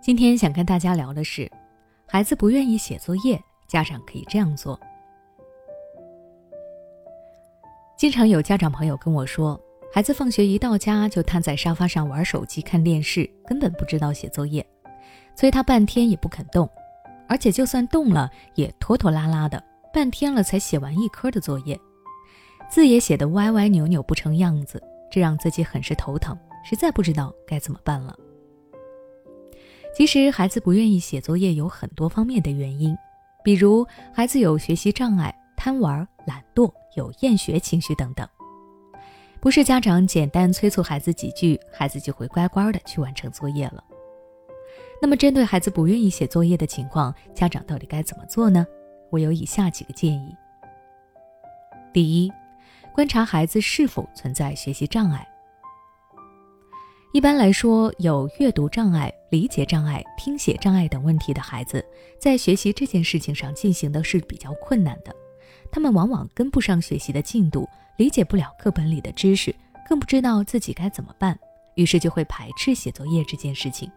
今天想跟大家聊的是，孩子不愿意写作业，家长可以这样做。经常有家长朋友跟我说，孩子放学一到家就瘫在沙发上玩手机、看电视，根本不知道写作业，催他半天也不肯动，而且就算动了也拖拖拉拉的，半天了才写完一科的作业，字也写得歪歪扭扭不成样子，这让自己很是头疼，实在不知道该怎么办了。其实，孩子不愿意写作业有很多方面的原因，比如孩子有学习障碍、贪玩、懒惰、有厌学情绪等等，不是家长简单催促孩子几句，孩子就会乖乖的去完成作业了。那么，针对孩子不愿意写作业的情况，家长到底该怎么做呢？我有以下几个建议：第一，观察孩子是否存在学习障碍。一般来说，有阅读障碍、理解障碍、听写障碍等问题的孩子，在学习这件事情上进行的是比较困难的。他们往往跟不上学习的进度，理解不了课本里的知识，更不知道自己该怎么办，于是就会排斥写作业这件事情。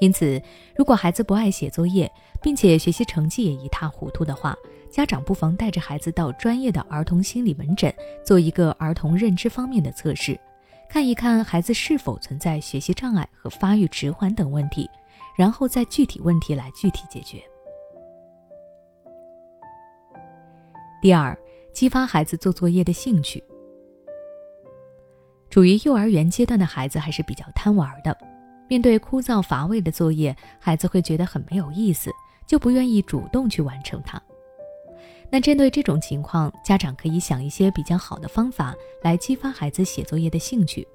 因此，如果孩子不爱写作业，并且学习成绩也一塌糊涂的话，家长不妨带着孩子到专业的儿童心理门诊做一个儿童认知方面的测试。看一看孩子是否存在学习障碍和发育迟缓等问题，然后再具体问题来具体解决。第二，激发孩子做作业的兴趣。处于幼儿园阶段的孩子还是比较贪玩的，面对枯燥乏味的作业，孩子会觉得很没有意思，就不愿意主动去完成它。那针对这种情况，家长可以想一些比较好的方法来激发孩子写作业的兴趣，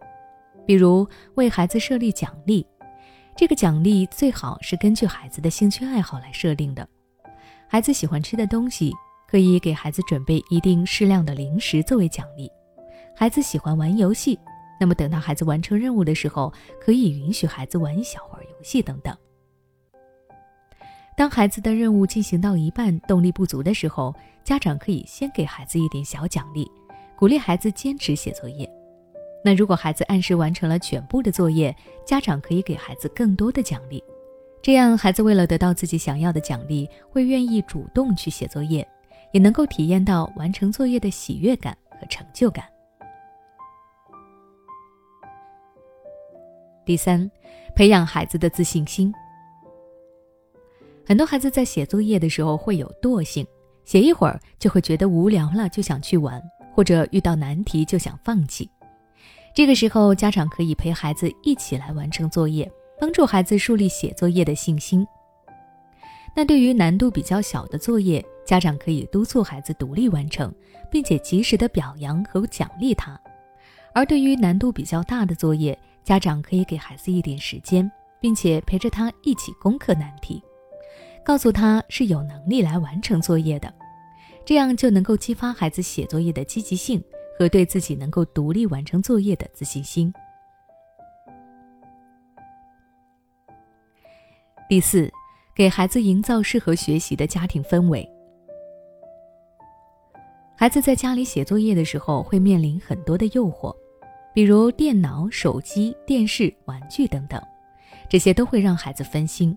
比如为孩子设立奖励，这个奖励最好是根据孩子的兴趣爱好来设定的。孩子喜欢吃的东西，可以给孩子准备一定适量的零食作为奖励；孩子喜欢玩游戏，那么等到孩子完成任务的时候，可以允许孩子玩一小会儿游戏等等。当孩子的任务进行到一半，动力不足的时候，家长可以先给孩子一点小奖励，鼓励孩子坚持写作业。那如果孩子按时完成了全部的作业，家长可以给孩子更多的奖励。这样，孩子为了得到自己想要的奖励，会愿意主动去写作业，也能够体验到完成作业的喜悦感和成就感。第三，培养孩子的自信心。很多孩子在写作业的时候会有惰性，写一会儿就会觉得无聊了，就想去玩，或者遇到难题就想放弃。这个时候，家长可以陪孩子一起来完成作业，帮助孩子树立写作业的信心。那对于难度比较小的作业，家长可以督促孩子独立完成，并且及时的表扬和奖励他；而对于难度比较大的作业，家长可以给孩子一点时间，并且陪着他一起攻克难题。告诉他是有能力来完成作业的，这样就能够激发孩子写作业的积极性和对自己能够独立完成作业的自信心。第四，给孩子营造适合学习的家庭氛围。孩子在家里写作业的时候会面临很多的诱惑，比如电脑、手机、电视、玩具等等，这些都会让孩子分心。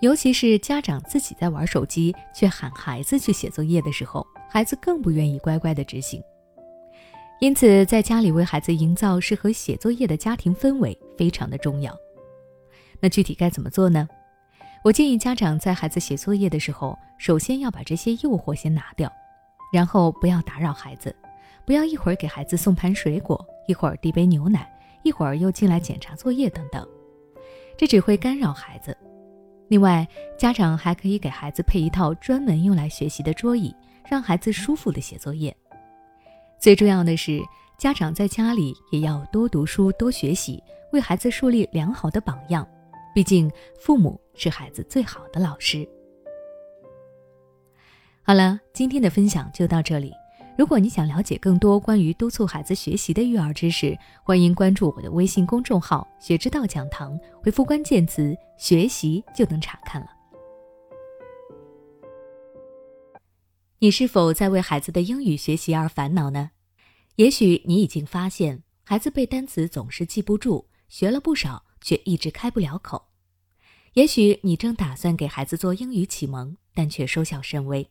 尤其是家长自己在玩手机，却喊孩子去写作业的时候，孩子更不愿意乖乖的执行。因此，在家里为孩子营造适合写作业的家庭氛围非常的重要。那具体该怎么做呢？我建议家长在孩子写作业的时候，首先要把这些诱惑先拿掉，然后不要打扰孩子，不要一会儿给孩子送盘水果，一会儿递杯牛奶，一会儿又进来检查作业等等，这只会干扰孩子。另外，家长还可以给孩子配一套专门用来学习的桌椅，让孩子舒服的写作业。最重要的是，家长在家里也要多读书、多学习，为孩子树立良好的榜样。毕竟，父母是孩子最好的老师。好了，今天的分享就到这里。如果你想了解更多关于督促孩子学习的育儿知识，欢迎关注我的微信公众号“学之道讲堂”，回复关键词“学习”就能查看了。你是否在为孩子的英语学习而烦恼呢？也许你已经发现，孩子背单词总是记不住，学了不少，却一直开不了口。也许你正打算给孩子做英语启蒙，但却收效甚微。